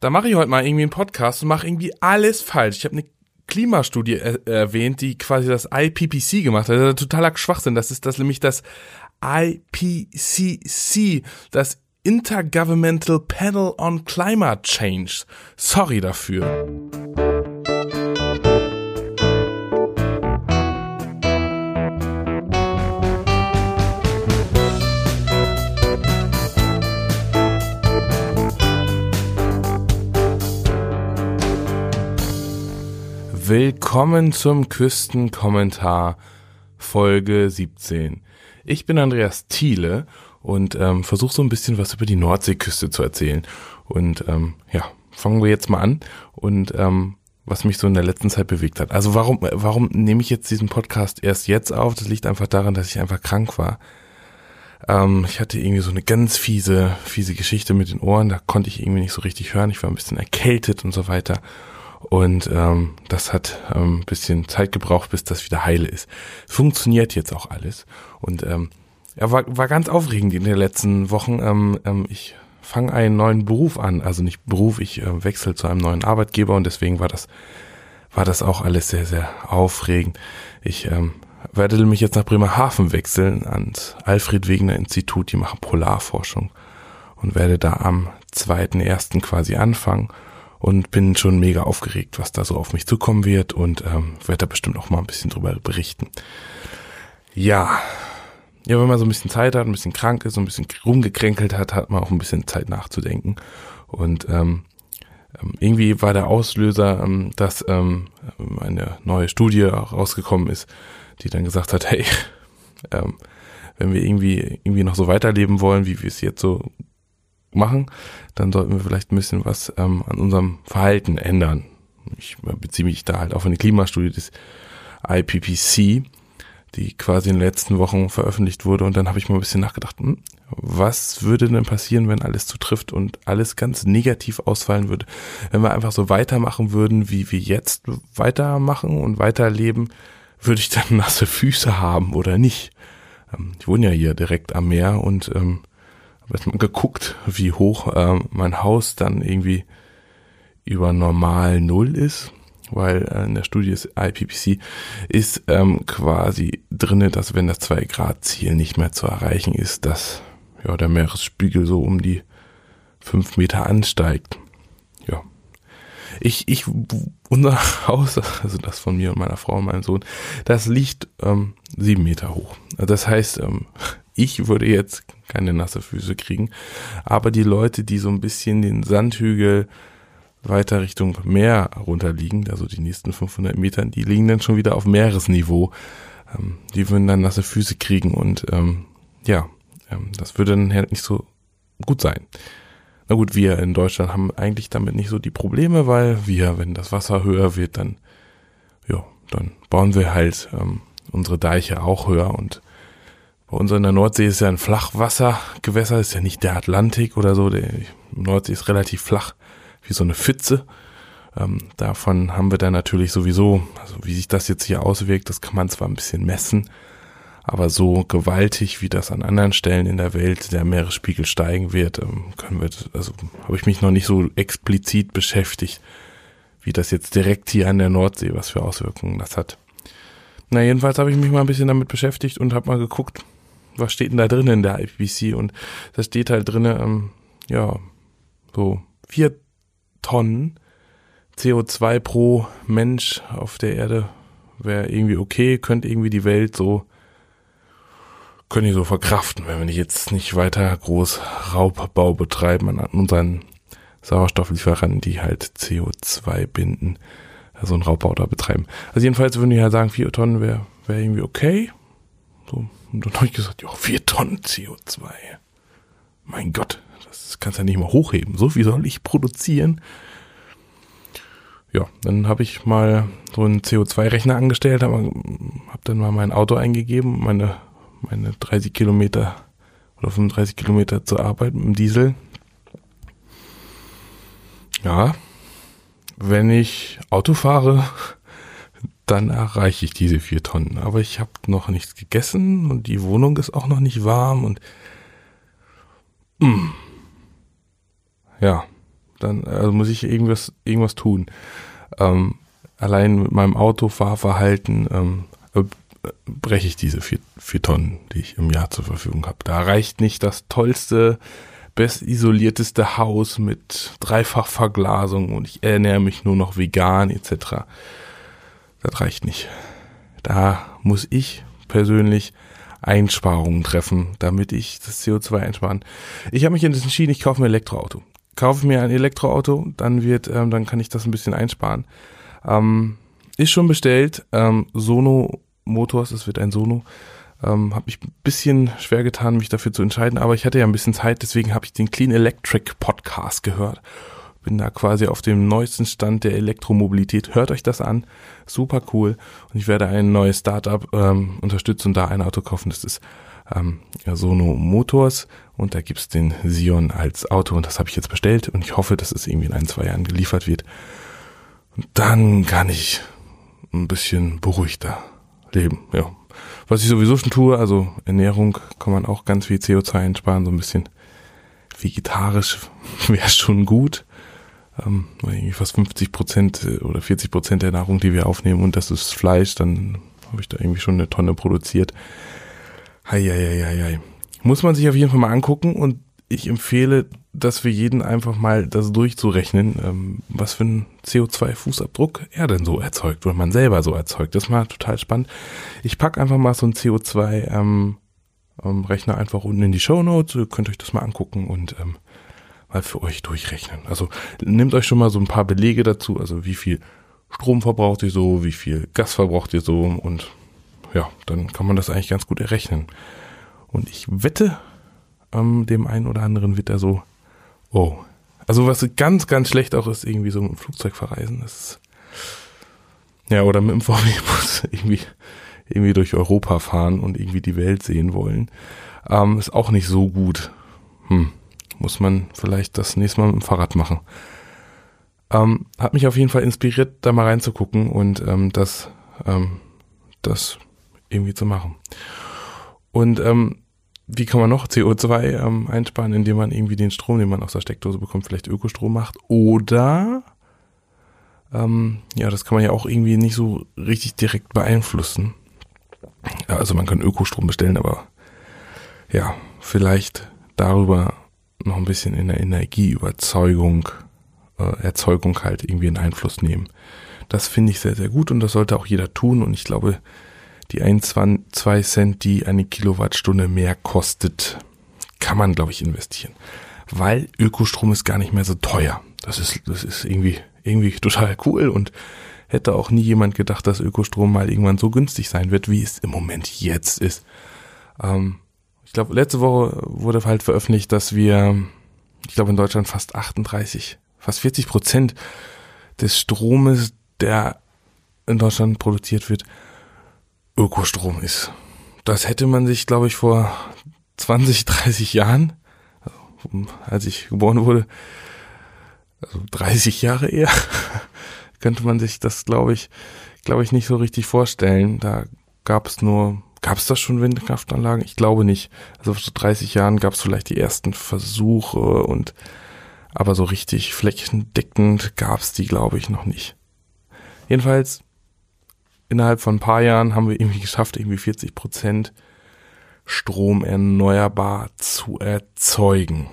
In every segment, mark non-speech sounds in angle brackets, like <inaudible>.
da mache ich heute mal irgendwie einen Podcast und mache irgendwie alles falsch. Ich habe eine Klimastudie er erwähnt, die quasi das IPPC gemacht hat. Das ist totaler Schwachsinn. Das ist das nämlich das IPCC, das Intergovernmental Panel on Climate Change. Sorry dafür. Willkommen zum Küstenkommentar Folge 17. Ich bin Andreas Thiele und ähm, versuche so ein bisschen was über die Nordseeküste zu erzählen. Und ähm, ja, fangen wir jetzt mal an und ähm, was mich so in der letzten Zeit bewegt hat. Also warum, warum nehme ich jetzt diesen Podcast erst jetzt auf? Das liegt einfach daran, dass ich einfach krank war. Ähm, ich hatte irgendwie so eine ganz fiese, fiese Geschichte mit den Ohren. Da konnte ich irgendwie nicht so richtig hören. Ich war ein bisschen erkältet und so weiter. Und ähm, das hat ähm, bisschen Zeit gebraucht, bis das wieder heile ist. Funktioniert jetzt auch alles. Und ähm, ja, war, war ganz aufregend in den letzten Wochen. Ähm, ähm, ich fange einen neuen Beruf an. Also nicht Beruf, ich äh, wechsle zu einem neuen Arbeitgeber und deswegen war das, war das auch alles sehr, sehr aufregend. Ich ähm, werde mich jetzt nach Bremerhaven wechseln ans Alfred Wegener Institut, die machen Polarforschung und werde da am zweiten ersten quasi anfangen und bin schon mega aufgeregt, was da so auf mich zukommen wird und ähm, werde da bestimmt auch mal ein bisschen drüber berichten. Ja, ja, wenn man so ein bisschen Zeit hat, ein bisschen krank ist, so ein bisschen rumgekränkelt hat, hat man auch ein bisschen Zeit nachzudenken. Und ähm, ähm irgendwie war der Auslöser, ähm, dass ähm, eine neue Studie rausgekommen ist, die dann gesagt hat, <laughs> hey, ähm, wenn wir irgendwie irgendwie noch so weiterleben wollen, wie wir es jetzt so machen, dann sollten wir vielleicht ein bisschen was ähm, an unserem Verhalten ändern. Ich beziehe mich da halt auf eine Klimastudie des IPPC, die quasi in den letzten Wochen veröffentlicht wurde. Und dann habe ich mal ein bisschen nachgedacht, hm, was würde denn passieren, wenn alles zutrifft und alles ganz negativ ausfallen würde? Wenn wir einfach so weitermachen würden, wie wir jetzt weitermachen und weiterleben, würde ich dann <laughs> nasse Füße haben oder nicht? Ähm, ich wohne ja hier direkt am Meer und ähm, habe geguckt, wie hoch ähm, mein Haus dann irgendwie über normal Null ist, weil äh, in der Studie des IPPC ist ähm, quasi drinne, dass wenn das 2 Grad Ziel nicht mehr zu erreichen ist, dass ja der Meeresspiegel so um die fünf Meter ansteigt. Ja. Ich, ich, unser <laughs> Haus, also das von mir und meiner Frau und meinem Sohn, das liegt ähm, sieben Meter hoch. Das heißt, ähm, <laughs> ich würde jetzt keine nasse Füße kriegen. Aber die Leute, die so ein bisschen den Sandhügel weiter Richtung Meer runterliegen, also die nächsten 500 Metern, die liegen dann schon wieder auf Meeresniveau. Ähm, die würden dann nasse Füße kriegen und ähm, ja, ähm, das würde dann halt nicht so gut sein. Na gut, wir in Deutschland haben eigentlich damit nicht so die Probleme, weil wir, wenn das Wasser höher wird, dann ja, dann bauen wir halt ähm, unsere Deiche auch höher und bei uns in der Nordsee ist ja ein Flachwassergewässer, ist ja nicht der Atlantik oder so. Der Nordsee ist relativ flach, wie so eine Pfütze. Ähm, davon haben wir dann natürlich sowieso, also wie sich das jetzt hier auswirkt, das kann man zwar ein bisschen messen, aber so gewaltig, wie das an anderen Stellen in der Welt der Meeresspiegel steigen wird, ähm, können wir, also habe ich mich noch nicht so explizit beschäftigt, wie das jetzt direkt hier an der Nordsee, was für Auswirkungen das hat. Na, jedenfalls habe ich mich mal ein bisschen damit beschäftigt und habe mal geguckt, was steht denn da drin in der IPCC? Und da steht halt drin, ähm, ja, so vier Tonnen CO2 pro Mensch auf der Erde wäre irgendwie okay, könnte irgendwie die Welt so, können die so verkraften, wenn wir nicht jetzt nicht weiter groß Raubbau betreiben an unseren Sauerstofflieferanten, die halt CO2 binden, also einen Raubbau da betreiben. Also jedenfalls würden die halt sagen, vier Tonnen wäre wär irgendwie okay. So und dann habe ich gesagt, ja, vier Tonnen CO2. Mein Gott, das kannst du ja nicht mal hochheben. So viel soll ich produzieren. Ja, dann habe ich mal so einen CO2-Rechner angestellt, habe hab dann mal mein Auto eingegeben, meine, meine 30 Kilometer oder 35 Kilometer zur Arbeit mit dem Diesel. Ja, wenn ich Auto fahre, dann erreiche ich diese vier Tonnen. Aber ich habe noch nichts gegessen und die Wohnung ist auch noch nicht warm und mh. Mm. ja, dann also muss ich irgendwas, irgendwas tun. Ähm, allein mit meinem Autofahrverhalten ähm, äh, breche ich diese vier, vier Tonnen, die ich im Jahr zur Verfügung habe. Da reicht nicht das tollste, bestisolierteste Haus mit Dreifachverglasung und ich ernähre mich nur noch vegan etc. Das reicht nicht. Da muss ich persönlich Einsparungen treffen, damit ich das CO2 einsparen. Ich habe mich entschieden, ich kaufe mir ein Elektroauto. Kaufe mir ein Elektroauto, dann wird, ähm, dann kann ich das ein bisschen einsparen. Ähm, ist schon bestellt. Ähm, Sono Motors, es wird ein Sono. Ähm, habe mich ein bisschen schwer getan, mich dafür zu entscheiden, aber ich hatte ja ein bisschen Zeit, deswegen habe ich den Clean Electric Podcast gehört. Bin da quasi auf dem neuesten Stand der Elektromobilität. Hört euch das an. Super cool. Und ich werde ein neues Startup ähm, unterstützen und da ein Auto kaufen. Das ist ähm, ja, Sono Motors und da gibt's den Sion als Auto und das habe ich jetzt bestellt und ich hoffe, dass es irgendwie in ein, zwei Jahren geliefert wird. Und dann kann ich ein bisschen beruhigter leben, ja. Was ich sowieso schon tue, also Ernährung kann man auch ganz viel CO2 einsparen, so ein bisschen vegetarisch <laughs> wäre schon gut. Ähm, irgendwie fast 50 Prozent äh, oder 40 Prozent der Nahrung, die wir aufnehmen und das ist Fleisch, dann habe ich da irgendwie schon eine Tonne produziert. Heieieiei. Muss man sich auf jeden Fall mal angucken und ich empfehle, das für jeden einfach mal das durchzurechnen, ähm, was für einen CO2-Fußabdruck er denn so erzeugt oder man selber so erzeugt. Das ist mal total spannend. Ich pack einfach mal so einen CO2 ähm, ähm, einfach unten in die Show Notes. Ihr könnt euch das mal angucken und ähm, mal für euch durchrechnen. Also nehmt euch schon mal so ein paar Belege dazu, also wie viel Strom verbraucht ihr so, wie viel Gas verbraucht ihr so und ja, dann kann man das eigentlich ganz gut errechnen. Und ich wette, ähm, dem einen oder anderen wird er so, oh. Also was ganz, ganz schlecht auch ist, irgendwie so mit dem Flugzeug verreisen. Das ist, ja, oder mit dem <laughs> VW-Bus irgendwie, irgendwie durch Europa fahren und irgendwie die Welt sehen wollen. Ähm, ist auch nicht so gut. Hm, muss man vielleicht das nächste Mal mit dem Fahrrad machen. Ähm, hat mich auf jeden Fall inspiriert, da mal reinzugucken und ähm, das, ähm, das irgendwie zu machen. Und ähm, wie kann man noch CO2 ähm, einsparen, indem man irgendwie den Strom, den man aus der Steckdose bekommt, vielleicht Ökostrom macht? Oder ähm, ja, das kann man ja auch irgendwie nicht so richtig direkt beeinflussen. Also man kann Ökostrom bestellen, aber ja, vielleicht darüber noch ein bisschen in der Energieüberzeugung, äh, Erzeugung halt irgendwie einen Einfluss nehmen. Das finde ich sehr, sehr gut und das sollte auch jeder tun und ich glaube, die 1, 2 Cent, die eine Kilowattstunde mehr kostet, kann man, glaube ich, investieren. Weil Ökostrom ist gar nicht mehr so teuer. Das ist, das ist irgendwie, irgendwie total cool und hätte auch nie jemand gedacht, dass Ökostrom mal irgendwann so günstig sein wird, wie es im Moment jetzt ist. Ähm, ich glaube, letzte Woche wurde halt veröffentlicht, dass wir, ich glaube, in Deutschland fast 38, fast 40 Prozent des Stromes, der in Deutschland produziert wird, Ökostrom ist. Das hätte man sich, glaube ich, vor 20, 30 Jahren, als ich geboren wurde, also 30 Jahre eher, <laughs> könnte man sich das, glaube ich, glaube ich, nicht so richtig vorstellen. Da gab es nur, gab es das schon Windkraftanlagen? Ich glaube nicht. Also vor 30 Jahren gab es vielleicht die ersten Versuche und aber so richtig flächendeckend gab es die, glaube ich, noch nicht. Jedenfalls innerhalb von ein paar Jahren haben wir irgendwie geschafft, irgendwie 40 Prozent Strom erneuerbar zu erzeugen.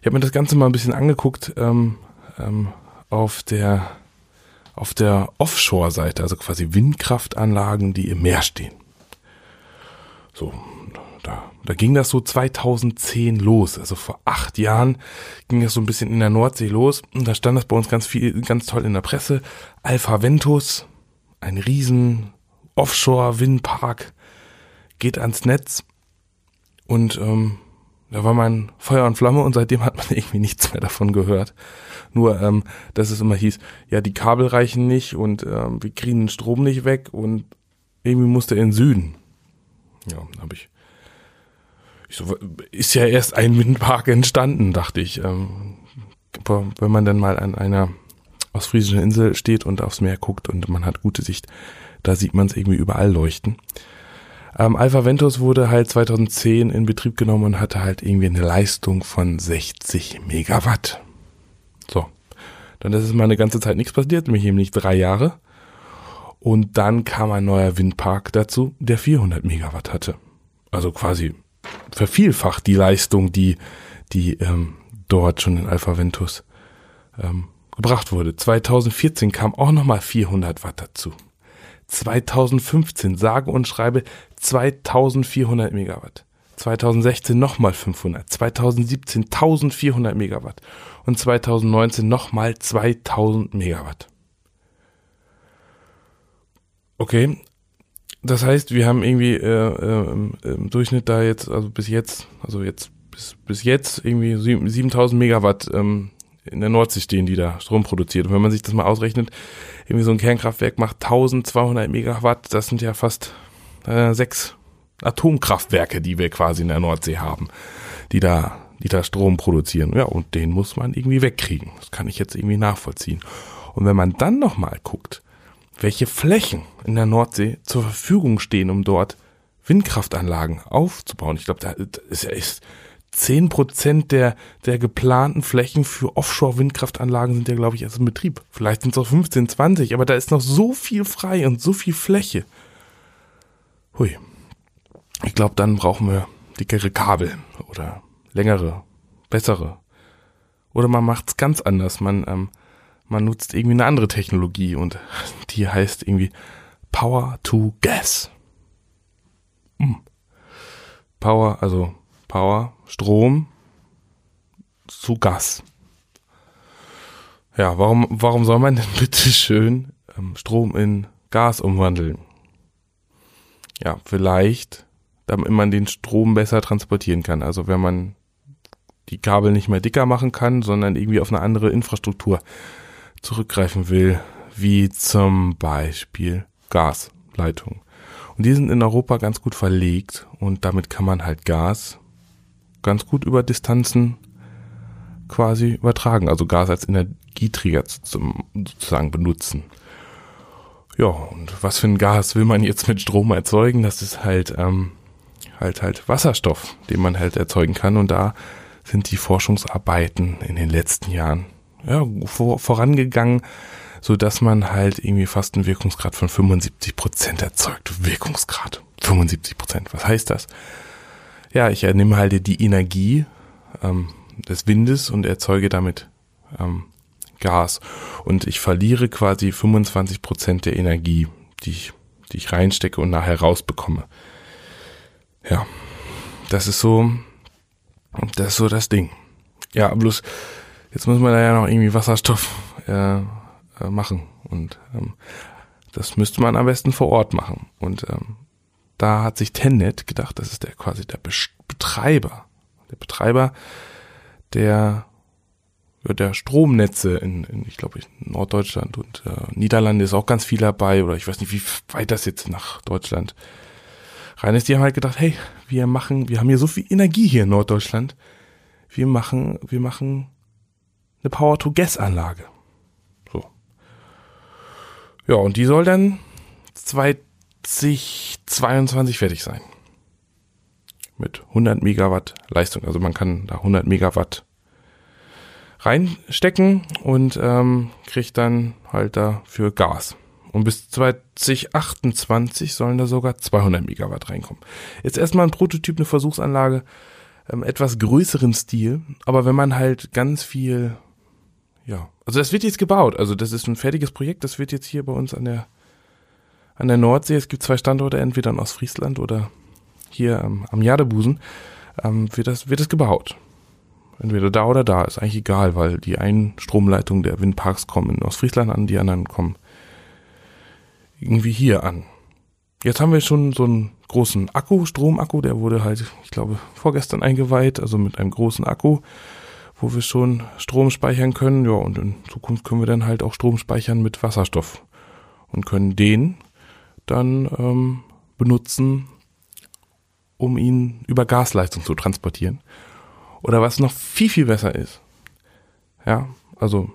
Ich habe mir das Ganze mal ein bisschen angeguckt ähm, ähm, auf der auf der Offshore-Seite, also quasi Windkraftanlagen, die im Meer stehen. So, da, da ging das so 2010 los. Also vor acht Jahren ging das so ein bisschen in der Nordsee los. Und da stand das bei uns ganz viel, ganz toll in der Presse. Alpha Ventus, ein riesen Offshore-Windpark geht ans Netz und ähm, da war mein Feuer und Flamme und seitdem hat man <laughs> irgendwie nichts mehr davon gehört. Nur, ähm, dass es immer hieß, ja, die Kabel reichen nicht und ähm, wir kriegen den Strom nicht weg und irgendwie musste er in den Süden. Ja, habe ich. Ich so, ist ja erst ein Windpark entstanden, dachte ich. Ähm, wenn man dann mal an einer ostfriesischen Insel steht und aufs Meer guckt und man hat gute Sicht, da sieht man es irgendwie überall leuchten. Ähm, Alpha Ventus wurde halt 2010 in Betrieb genommen und hatte halt irgendwie eine Leistung von 60 Megawatt. So. Dann ist es mal eine ganze Zeit nichts passiert, nämlich eben nicht drei Jahre. Und dann kam ein neuer Windpark dazu, der 400 Megawatt hatte. Also quasi vervielfacht die Leistung, die, die ähm, dort schon in Alpha Ventus ähm, gebracht wurde. 2014 kam auch nochmal 400 Watt dazu. 2015 sage und schreibe 2400 Megawatt. 2016 nochmal 500, 2017 1400 Megawatt und 2019 nochmal 2000 Megawatt. Okay, das heißt, wir haben irgendwie äh, äh, im, Durchschnitt da jetzt, also bis jetzt, also jetzt bis, bis jetzt irgendwie 7000 Megawatt ähm, in der Nordsee stehen, die da Strom produziert. Und wenn man sich das mal ausrechnet, irgendwie so ein Kernkraftwerk macht 1200 Megawatt, das sind ja fast äh, sechs Atomkraftwerke, die wir quasi in der Nordsee haben, die da, die da Strom produzieren. Ja, und den muss man irgendwie wegkriegen. Das kann ich jetzt irgendwie nachvollziehen. Und wenn man dann nochmal guckt, welche Flächen in der Nordsee zur Verfügung stehen, um dort Windkraftanlagen aufzubauen. Ich glaube, da ist, ist zehn Prozent der, der geplanten Flächen für Offshore-Windkraftanlagen sind ja, glaube ich, erst in Betrieb. Vielleicht sind es auch 15, 20, aber da ist noch so viel frei und so viel Fläche. Hui. Ich glaube, dann brauchen wir dickere Kabel oder längere, bessere. Oder man macht es ganz anders. Man, ähm, man nutzt irgendwie eine andere Technologie und <laughs> die heißt irgendwie Power to Gas. Hm. Power, also Power, Strom zu Gas. Ja, warum, warum soll man denn <laughs> bitte schön ähm, Strom in Gas umwandeln? Ja, vielleicht, damit man den Strom besser transportieren kann. Also wenn man die Kabel nicht mehr dicker machen kann, sondern irgendwie auf eine andere Infrastruktur zurückgreifen will, wie zum Beispiel Gasleitungen. Und die sind in Europa ganz gut verlegt und damit kann man halt Gas ganz gut über Distanzen quasi übertragen, also Gas als Energieträger sozusagen benutzen. Ja, und was für ein Gas will man jetzt mit Strom erzeugen? Das ist halt, ähm, halt, halt Wasserstoff, den man halt erzeugen kann. Und da sind die Forschungsarbeiten in den letzten Jahren ja, vor, vorangegangen, so dass man halt irgendwie fast einen Wirkungsgrad von 75 Prozent erzeugt. Wirkungsgrad 75 Prozent. Was heißt das? Ja, ich nehme halt die Energie ähm, des Windes und erzeuge damit ähm, Gas. Und ich verliere quasi 25 Prozent der Energie, die ich, die ich reinstecke und nachher rausbekomme. Ja, das ist so, das ist so das Ding. Ja, bloß jetzt muss man da ja noch irgendwie Wasserstoff äh, äh, machen und ähm, das müsste man am besten vor Ort machen. Und ähm, da hat sich Tennet gedacht, das ist der quasi der Betreiber, der Betreiber der der Stromnetze in, in ich glaube Norddeutschland und äh, Niederlande ist auch ganz viel dabei oder ich weiß nicht, wie weit das jetzt nach Deutschland rein ist. Die haben halt gedacht, hey, wir machen, wir haben hier so viel Energie hier in Norddeutschland, wir machen, wir machen eine Power-to-Gas-Anlage. So. Ja, und die soll dann 2022 fertig sein. Mit 100 Megawatt Leistung. Also man kann da 100 Megawatt reinstecken und ähm, kriegt dann halt dafür Gas. Und bis 2028 sollen da sogar 200 Megawatt reinkommen. Jetzt erstmal ein Prototyp, eine Versuchsanlage, ähm, etwas größeren Stil. Aber wenn man halt ganz viel, ja, also das wird jetzt gebaut. Also das ist ein fertiges Projekt. Das wird jetzt hier bei uns an der an der Nordsee. Es gibt zwei Standorte, entweder in Ostfriesland oder hier ähm, am Jadebusen. Ähm, wird das wird das gebaut. Entweder da oder da, ist eigentlich egal, weil die einen Stromleitungen der Windparks kommen in Ostfriesland an, die anderen kommen irgendwie hier an. Jetzt haben wir schon so einen großen Akku, Stromakku, der wurde halt, ich glaube, vorgestern eingeweiht, also mit einem großen Akku, wo wir schon Strom speichern können. Ja, und in Zukunft können wir dann halt auch Strom speichern mit Wasserstoff und können den dann ähm, benutzen, um ihn über Gasleistung zu transportieren. Oder was noch viel, viel besser ist. Ja, also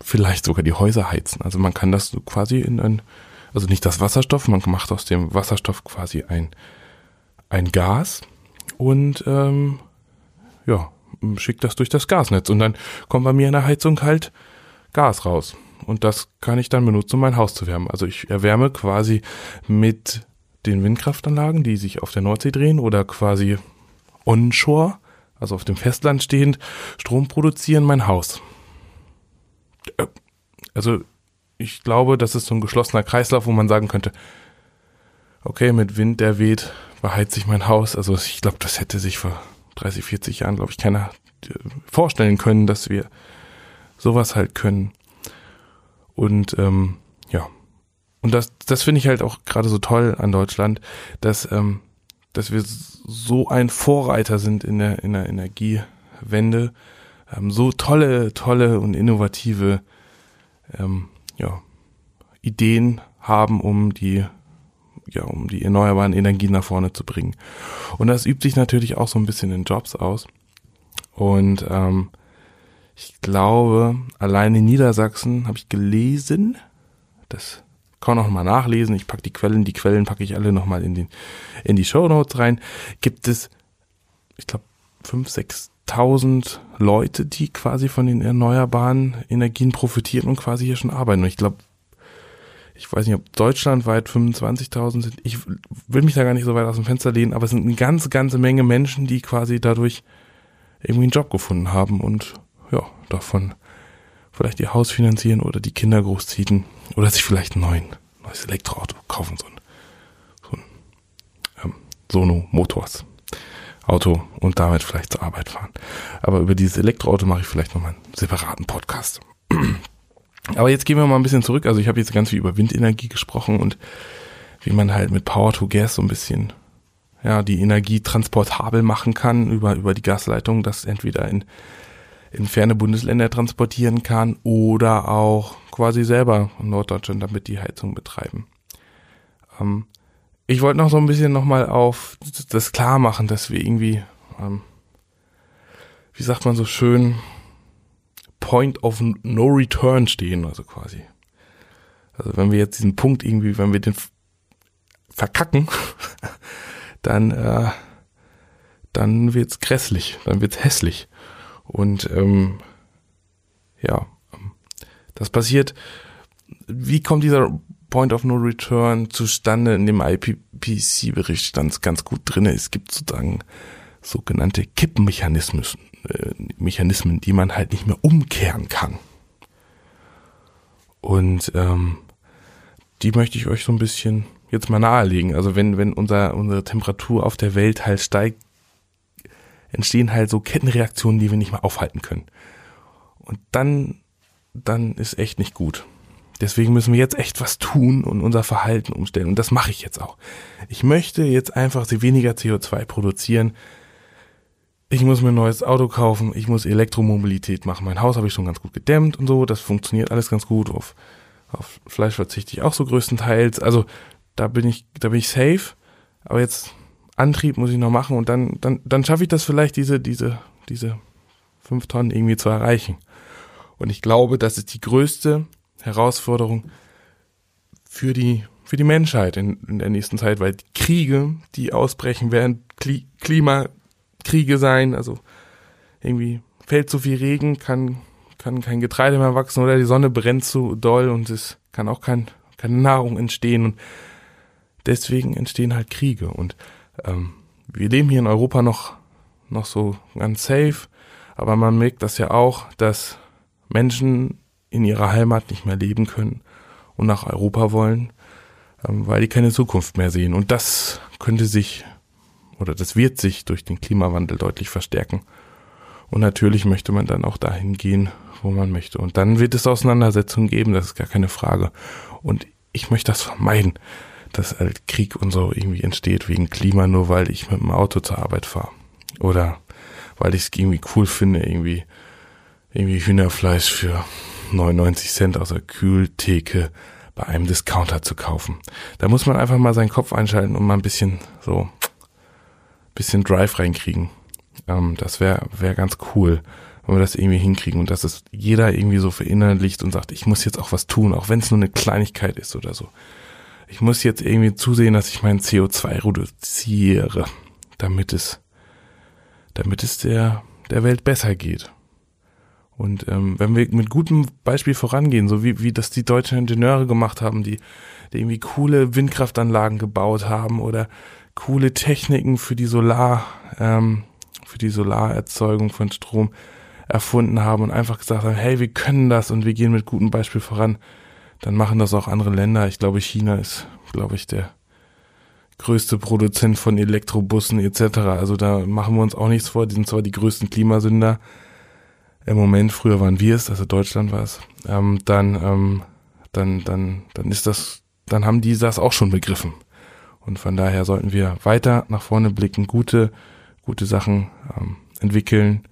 vielleicht sogar die Häuser heizen. Also man kann das quasi in ein also nicht das Wasserstoff, man macht aus dem Wasserstoff quasi ein, ein Gas und ähm, ja, schicke das durch das Gasnetz und dann kommt bei mir in der Heizung halt Gas raus. Und das kann ich dann benutzen, um mein Haus zu wärmen. Also ich erwärme quasi mit den Windkraftanlagen, die sich auf der Nordsee drehen oder quasi onshore, also auf dem Festland stehend, Strom produzieren mein Haus. Äh, also ich glaube, das ist so ein geschlossener Kreislauf, wo man sagen könnte, okay, mit Wind, der weht, beheizt sich mein Haus. Also ich glaube, das hätte sich vor 30, 40 Jahren, glaube ich, keiner äh, vorstellen können, dass wir sowas halt können. Und ähm, ja, und das, das finde ich halt auch gerade so toll an Deutschland, dass, ähm, dass wir so ein Vorreiter sind in der, in der Energiewende, ähm, so tolle, tolle und innovative ähm, ja, Ideen haben, um die ja, um die erneuerbaren Energien nach vorne zu bringen. Und das übt sich natürlich auch so ein bisschen in Jobs aus. Und ähm, ich glaube, allein in Niedersachsen habe ich gelesen, das kann auch mal nachlesen, ich packe die Quellen, die Quellen packe ich alle nochmal in, den, in die Show Notes rein, gibt es, ich glaube, 5.000, 6.000 Leute, die quasi von den erneuerbaren Energien profitieren und quasi hier schon arbeiten. Und ich glaube, ich weiß nicht, ob deutschlandweit 25.000 sind. Ich will mich da gar nicht so weit aus dem Fenster lehnen, aber es sind eine ganze, ganze Menge Menschen, die quasi dadurch irgendwie einen Job gefunden haben und ja, davon vielleicht ihr Haus finanzieren oder die Kinder großziehen oder sich vielleicht ein neuen, neues Elektroauto kaufen, so ein, so ein ähm, Sono Motors Auto und damit vielleicht zur Arbeit fahren. Aber über dieses Elektroauto mache ich vielleicht nochmal einen separaten Podcast. <clears throat> Aber jetzt gehen wir mal ein bisschen zurück. Also ich habe jetzt ganz viel über Windenergie gesprochen und wie man halt mit Power to Gas so ein bisschen ja die Energie transportabel machen kann über über die Gasleitung, das entweder in in ferne Bundesländer transportieren kann oder auch quasi selber in Norddeutschland damit die Heizung betreiben. Ähm, ich wollte noch so ein bisschen nochmal auf das klar machen, dass wir irgendwie, ähm, wie sagt man so schön, Point of No Return stehen, also quasi. Also wenn wir jetzt diesen Punkt irgendwie, wenn wir den verkacken, <laughs> dann, äh, dann wird's grässlich, dann wird's hässlich. Und ähm, ja, das passiert. Wie kommt dieser Point of No Return zustande? In dem IPPC-Bericht stand es ganz gut drin. Es gibt sozusagen sogenannte Kippmechanismen, äh, Mechanismen, die man halt nicht mehr umkehren kann. Und ähm, die möchte ich euch so ein bisschen jetzt mal nahelegen. Also wenn, wenn unser, unsere Temperatur auf der Welt halt steigt, entstehen halt so Kettenreaktionen, die wir nicht mehr aufhalten können. Und dann, dann ist echt nicht gut. Deswegen müssen wir jetzt echt was tun und unser Verhalten umstellen. Und das mache ich jetzt auch. Ich möchte jetzt einfach weniger CO2 produzieren. Ich muss mir ein neues Auto kaufen. Ich muss Elektromobilität machen. Mein Haus habe ich schon ganz gut gedämmt und so. Das funktioniert alles ganz gut. Auf, auf Fleisch verzichte ich auch so größtenteils. Also da bin ich, da bin ich safe. Aber jetzt Antrieb muss ich noch machen und dann, dann, dann schaffe ich das vielleicht, diese, diese, diese fünf Tonnen irgendwie zu erreichen. Und ich glaube, das ist die größte Herausforderung für die, für die Menschheit in, in der nächsten Zeit, weil die Kriege, die ausbrechen werden, Kli Klimakriege sein, also irgendwie fällt zu viel Regen, kann, kann kein Getreide mehr wachsen oder die Sonne brennt zu doll und es kann auch kein, keine Nahrung entstehen und deswegen entstehen halt Kriege und ähm, wir leben hier in Europa noch, noch so ganz safe, aber man merkt das ja auch, dass Menschen in ihrer Heimat nicht mehr leben können und nach Europa wollen, ähm, weil die keine Zukunft mehr sehen. Und das könnte sich oder das wird sich durch den Klimawandel deutlich verstärken. Und natürlich möchte man dann auch dahin gehen, wo man möchte. Und dann wird es Auseinandersetzungen geben, das ist gar keine Frage. Und ich möchte das vermeiden, dass halt Krieg und so irgendwie entsteht wegen Klima, nur weil ich mit dem Auto zur Arbeit fahre. Oder weil ich es irgendwie cool finde, irgendwie, irgendwie Hühnerfleisch für 99 Cent aus der Kühltheke bei einem Discounter zu kaufen. Da muss man einfach mal seinen Kopf einschalten und mal ein bisschen so, bisschen Drive reinkriegen. Ähm, das wäre wär ganz cool, wenn wir das irgendwie hinkriegen und dass es jeder irgendwie so verinnerlicht und sagt, ich muss jetzt auch was tun, auch wenn es nur eine Kleinigkeit ist oder so. Ich muss jetzt irgendwie zusehen, dass ich mein CO2 reduziere, damit es, damit es der, der Welt besser geht. Und ähm, wenn wir mit gutem Beispiel vorangehen, so wie, wie das die deutschen Ingenieure gemacht haben, die, die irgendwie coole Windkraftanlagen gebaut haben oder coole Techniken für die Solar, ähm, für die Solarerzeugung von Strom erfunden haben und einfach gesagt haben, hey, wir können das und wir gehen mit gutem Beispiel voran, dann machen das auch andere Länder. Ich glaube, China ist, glaube ich, der größte Produzent von Elektrobussen etc. Also da machen wir uns auch nichts vor. Die sind zwar die größten Klimasünder im Moment, früher waren wir es, also Deutschland war es, ähm, dann, ähm, dann, dann, dann ist das, dann haben die das auch schon begriffen. Und von daher sollten wir weiter nach vorne blicken, gute, gute Sachen ähm, entwickeln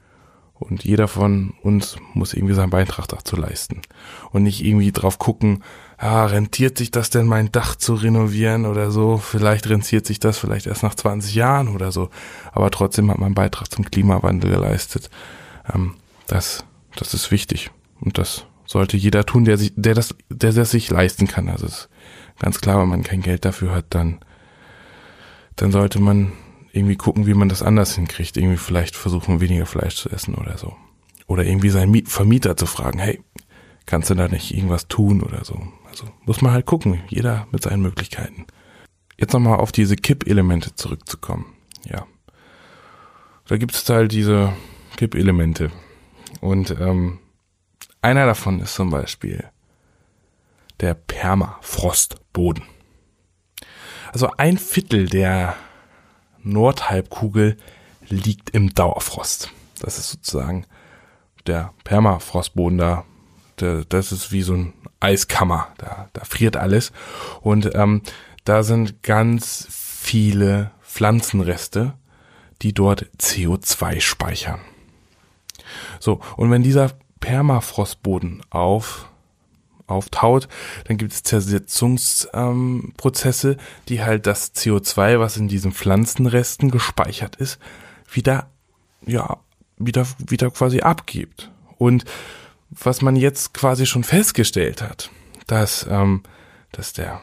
und jeder von uns muss irgendwie seinen Beitrag dazu leisten. Und nicht irgendwie drauf gucken, ah, rentiert sich das denn, mein Dach zu renovieren oder so? Vielleicht rentiert sich das vielleicht erst nach 20 Jahren oder so. Aber trotzdem hat man Beitrag zum Klimawandel geleistet. Ähm, das, das ist wichtig. Und das sollte jeder tun, der sich, der das, der das sich leisten kann. Also ist ganz klar, wenn man kein Geld dafür hat, dann, dann sollte man irgendwie gucken, wie man das anders hinkriegt. Irgendwie vielleicht versuchen, weniger Fleisch zu essen oder so. Oder irgendwie seinen Vermieter zu fragen, hey, kannst du da nicht irgendwas tun oder so. Also muss man halt gucken, jeder mit seinen Möglichkeiten. Jetzt nochmal auf diese Kippelemente zurückzukommen. Ja. Da gibt es halt diese Kippelemente. Und ähm, einer davon ist zum Beispiel der Permafrostboden. Also ein Viertel der Nordhalbkugel liegt im Dauerfrost. Das ist sozusagen der Permafrostboden da. Das ist wie so ein Eiskammer. Da, da friert alles. Und ähm, da sind ganz viele Pflanzenreste, die dort CO2 speichern. So, und wenn dieser Permafrostboden auf auftaut, dann gibt es Zersetzungsprozesse, ähm, die halt das CO2, was in diesen Pflanzenresten gespeichert ist, wieder, ja, wieder, wieder quasi abgibt. Und was man jetzt quasi schon festgestellt hat, dass, ähm, dass der,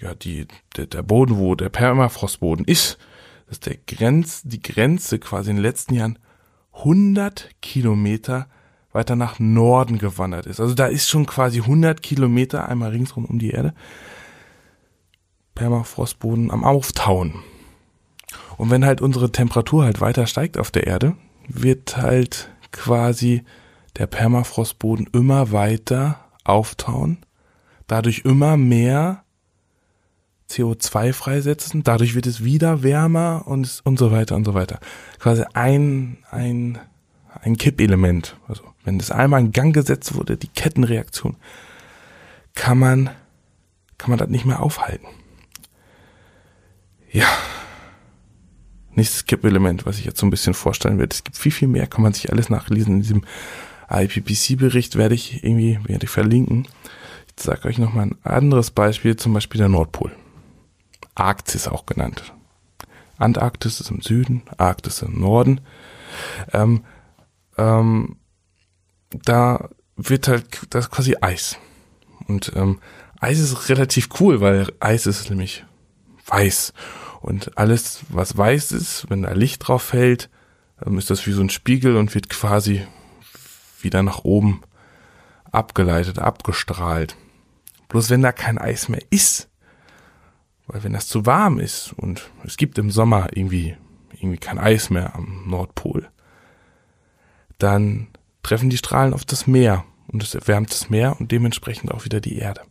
ja, die, der, der Boden, wo der Permafrostboden ist, dass der Grenz, die Grenze quasi in den letzten Jahren 100 Kilometer weiter nach Norden gewandert ist. Also da ist schon quasi 100 Kilometer einmal ringsrum um die Erde. Permafrostboden am Auftauen. Und wenn halt unsere Temperatur halt weiter steigt auf der Erde, wird halt quasi der Permafrostboden immer weiter auftauen, dadurch immer mehr CO2 freisetzen, dadurch wird es wieder wärmer und, und so weiter und so weiter. Quasi ein, ein, ein Kippelement. Also wenn das einmal in Gang gesetzt wurde, die Kettenreaktion, kann man, kann man das nicht mehr aufhalten. Ja. Nächstes Kippelement, was ich jetzt so ein bisschen vorstellen werde. Es gibt viel, viel mehr, kann man sich alles nachlesen. In diesem IPPC-Bericht werde ich irgendwie, werde ich verlinken. Ich sage euch nochmal ein anderes Beispiel, zum Beispiel der Nordpol. Arktis auch genannt. Antarktis ist im Süden, Arktis im Norden. Ähm, ähm, da wird halt das quasi Eis. Und ähm, Eis ist relativ cool, weil Eis ist nämlich weiß. Und alles, was weiß ist, wenn da Licht drauf fällt, ähm, ist das wie so ein Spiegel und wird quasi wieder nach oben abgeleitet, abgestrahlt. Bloß wenn da kein Eis mehr ist, weil wenn das zu warm ist und es gibt im Sommer irgendwie, irgendwie kein Eis mehr am Nordpol, dann treffen die Strahlen auf das Meer und es erwärmt das Meer und dementsprechend auch wieder die Erde.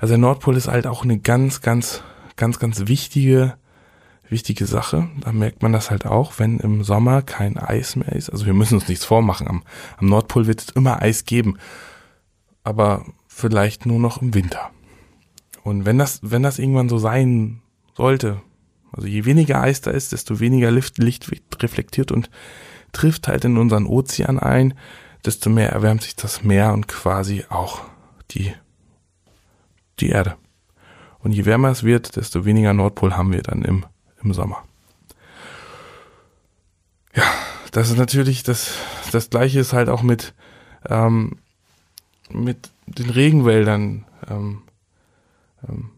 Also der Nordpol ist halt auch eine ganz, ganz, ganz, ganz wichtige, wichtige Sache. Da merkt man das halt auch, wenn im Sommer kein Eis mehr ist. Also wir müssen uns nichts vormachen. Am, am Nordpol wird es immer Eis geben. Aber vielleicht nur noch im Winter. Und wenn das, wenn das irgendwann so sein sollte, also je weniger Eis da ist, desto weniger Licht, Licht reflektiert und trifft halt in unseren Ozean ein, desto mehr erwärmt sich das Meer und quasi auch die, die Erde. Und je wärmer es wird, desto weniger Nordpol haben wir dann im, im Sommer. Ja, das ist natürlich das, das gleiche ist halt auch mit, ähm, mit den Regenwäldern. Ähm, ähm,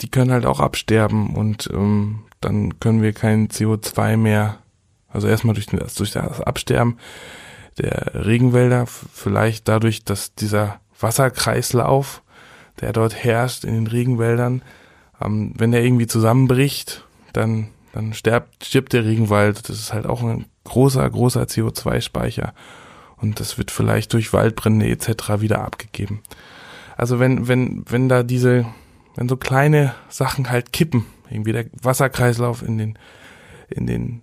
die können halt auch absterben und ähm, dann können wir kein CO2 mehr Also erstmal durch, den, durch das Absterben der Regenwälder, vielleicht dadurch, dass dieser Wasserkreislauf, der dort herrscht in den Regenwäldern, ähm, wenn der irgendwie zusammenbricht, dann, dann stirbt, stirbt der Regenwald. Das ist halt auch ein großer, großer CO2-Speicher. Und das wird vielleicht durch Waldbrände etc. wieder abgegeben. Also wenn, wenn, wenn da diese, wenn so kleine Sachen halt kippen, irgendwie der Wasserkreislauf in den, in den,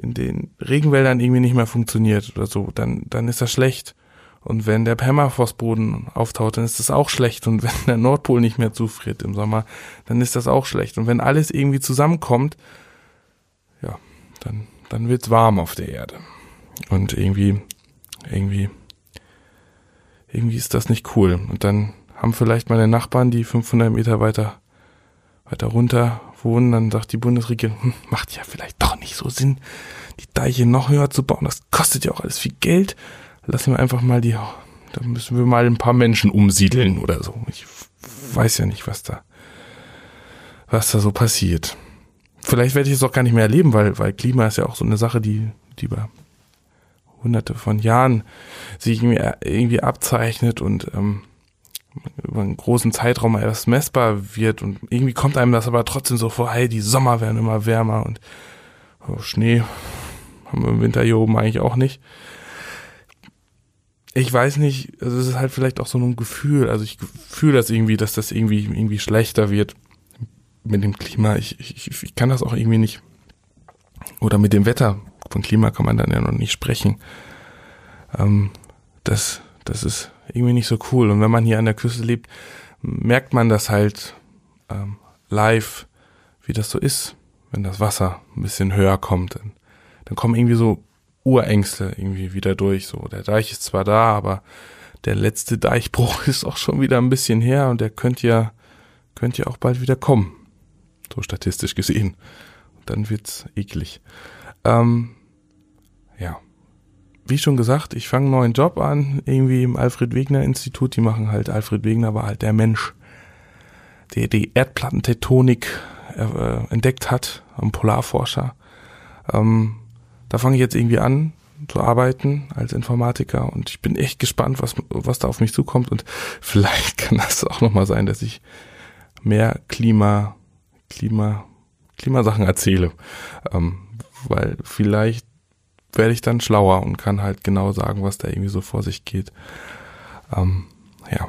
in den Regenwäldern irgendwie nicht mehr funktioniert oder so, dann, dann ist das schlecht. Und wenn der Permafrostboden auftaucht, dann ist das auch schlecht. Und <laughs> wenn der Nordpol nicht mehr zufriert im Sommer, dann ist das auch schlecht. Und wenn alles irgendwie zusammenkommt, ja, dann, dann wird's warm auf der Erde. Und irgendwie, irgendwie, irgendwie ist das nicht cool. Und dann haben vielleicht meine Nachbarn, die 500 Meter weiter, weiter runter wohnen, dann sagt die Bundesregierung, hm, macht ja vielleicht doch nicht so Sinn, die Deiche noch höher zu bauen. Das kostet ja auch alles viel Geld lassen wir einfach mal die, da müssen wir mal ein paar Menschen umsiedeln oder so. Ich weiß ja nicht, was da, was da so passiert. Vielleicht werde ich es auch gar nicht mehr erleben, weil, weil Klima ist ja auch so eine Sache, die, die über hunderte von Jahren sich irgendwie, irgendwie abzeichnet und ähm, über einen großen Zeitraum erst messbar wird und irgendwie kommt einem das aber trotzdem so vor, hey, die Sommer werden immer wärmer und oh, Schnee haben wir im Winter hier oben eigentlich auch nicht ich weiß nicht, also es ist halt vielleicht auch so ein Gefühl, also ich fühle das irgendwie, dass das irgendwie, irgendwie schlechter wird mit dem Klima. Ich, ich, ich kann das auch irgendwie nicht. Oder mit dem Wetter. Von Klima kann man dann ja noch nicht sprechen. Ähm, das, das ist irgendwie nicht so cool. Und wenn man hier an der Küste lebt, merkt man das halt ähm, live, wie das so ist, wenn das Wasser ein bisschen höher kommt. Dann, dann kommen irgendwie so Urängste irgendwie wieder durch. So, der Deich ist zwar da, aber der letzte Deichbruch <laughs> ist auch schon wieder ein bisschen her und der könnte ja, könnte ja auch bald wieder kommen. So statistisch gesehen. Und dann wird's eklig. Ähm, ja. Wie schon gesagt, ich fange einen neuen Job an, irgendwie im Alfred Wegener Institut. Die machen halt, Alfred Wegener war halt der Mensch, der die Erdplattentektonik äh, entdeckt hat, ein Polarforscher. Ähm, da fange ich jetzt irgendwie an zu arbeiten als Informatiker und ich bin echt gespannt, was, was da auf mich zukommt und vielleicht <laughs> kann das auch nochmal sein, dass ich mehr Klima, Klima, Klimasachen erzähle, ähm, weil vielleicht werde ich dann schlauer und kann halt genau sagen, was da irgendwie so vor sich geht. Ähm, ja,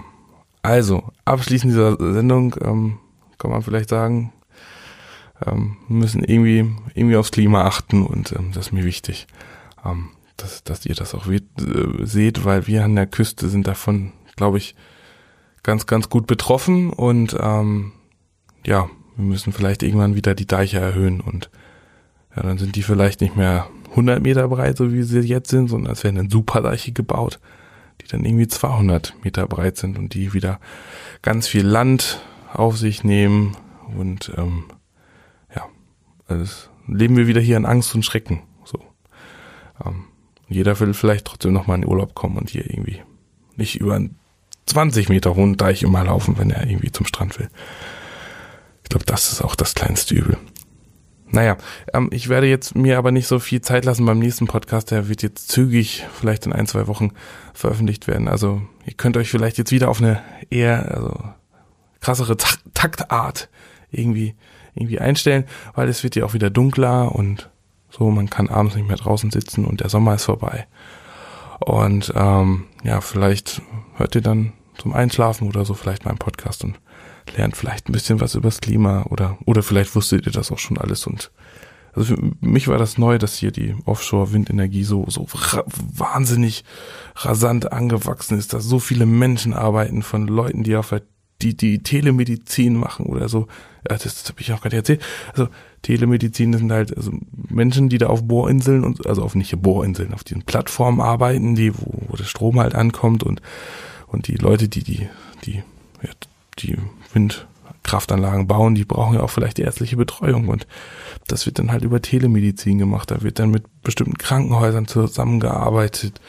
also abschließend dieser Sendung ähm, kann man vielleicht sagen, ähm, müssen irgendwie, irgendwie aufs Klima achten und ähm, das ist mir wichtig, ähm, dass, dass ihr das auch äh, seht, weil wir an der Küste sind davon, glaube ich, ganz, ganz gut betroffen und ähm, ja, wir müssen vielleicht irgendwann wieder die Deiche erhöhen und ja, dann sind die vielleicht nicht mehr 100 Meter breit, so wie sie jetzt sind, sondern es werden dann Superdeiche gebaut, die dann irgendwie 200 Meter breit sind und die wieder ganz viel Land auf sich nehmen und ähm, also leben wir wieder hier in Angst und Schrecken. So. Ähm, jeder will vielleicht trotzdem nochmal in den Urlaub kommen und hier irgendwie nicht über einen 20 Meter hohen Deich immer laufen, wenn er irgendwie zum Strand will. Ich glaube, das ist auch das kleinste Übel. Naja, ähm, ich werde jetzt mir aber nicht so viel Zeit lassen beim nächsten Podcast. Der wird jetzt zügig, vielleicht in ein, zwei Wochen veröffentlicht werden. Also ihr könnt euch vielleicht jetzt wieder auf eine eher also, krassere Taktart irgendwie irgendwie einstellen, weil es wird ja auch wieder dunkler und so, man kann abends nicht mehr draußen sitzen und der Sommer ist vorbei. Und ähm, ja, vielleicht hört ihr dann zum Einschlafen oder so vielleicht meinen Podcast und lernt vielleicht ein bisschen was übers Klima oder oder vielleicht wusstet ihr das auch schon alles und also für mich war das neu, dass hier die Offshore-Windenergie so, so ra wahnsinnig rasant angewachsen ist, dass so viele Menschen arbeiten von Leuten, die auf die, die Telemedizin machen oder so. Ja, das, das habe ich auch gerade erzählt. Also Telemedizin sind halt also Menschen, die da auf Bohrinseln und also auf nicht Bohrinseln, auf diesen Plattformen arbeiten, die wo, wo der Strom halt ankommt und und die Leute, die die die ja, die Windkraftanlagen bauen, die brauchen ja auch vielleicht die ärztliche Betreuung und das wird dann halt über Telemedizin gemacht. Da wird dann mit bestimmten Krankenhäusern zusammengearbeitet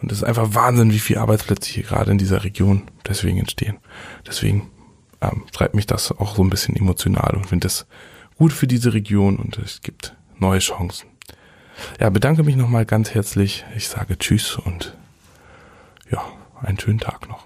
und es ist einfach Wahnsinn, wie viele Arbeitsplätze hier gerade in dieser Region deswegen entstehen. Deswegen ähm, treibt mich das auch so ein bisschen emotional und finde das gut für diese Region und es gibt neue Chancen. ja, bedanke mich nochmal ganz herzlich. Ich sage Tschüss und ja, einen schönen Tag noch.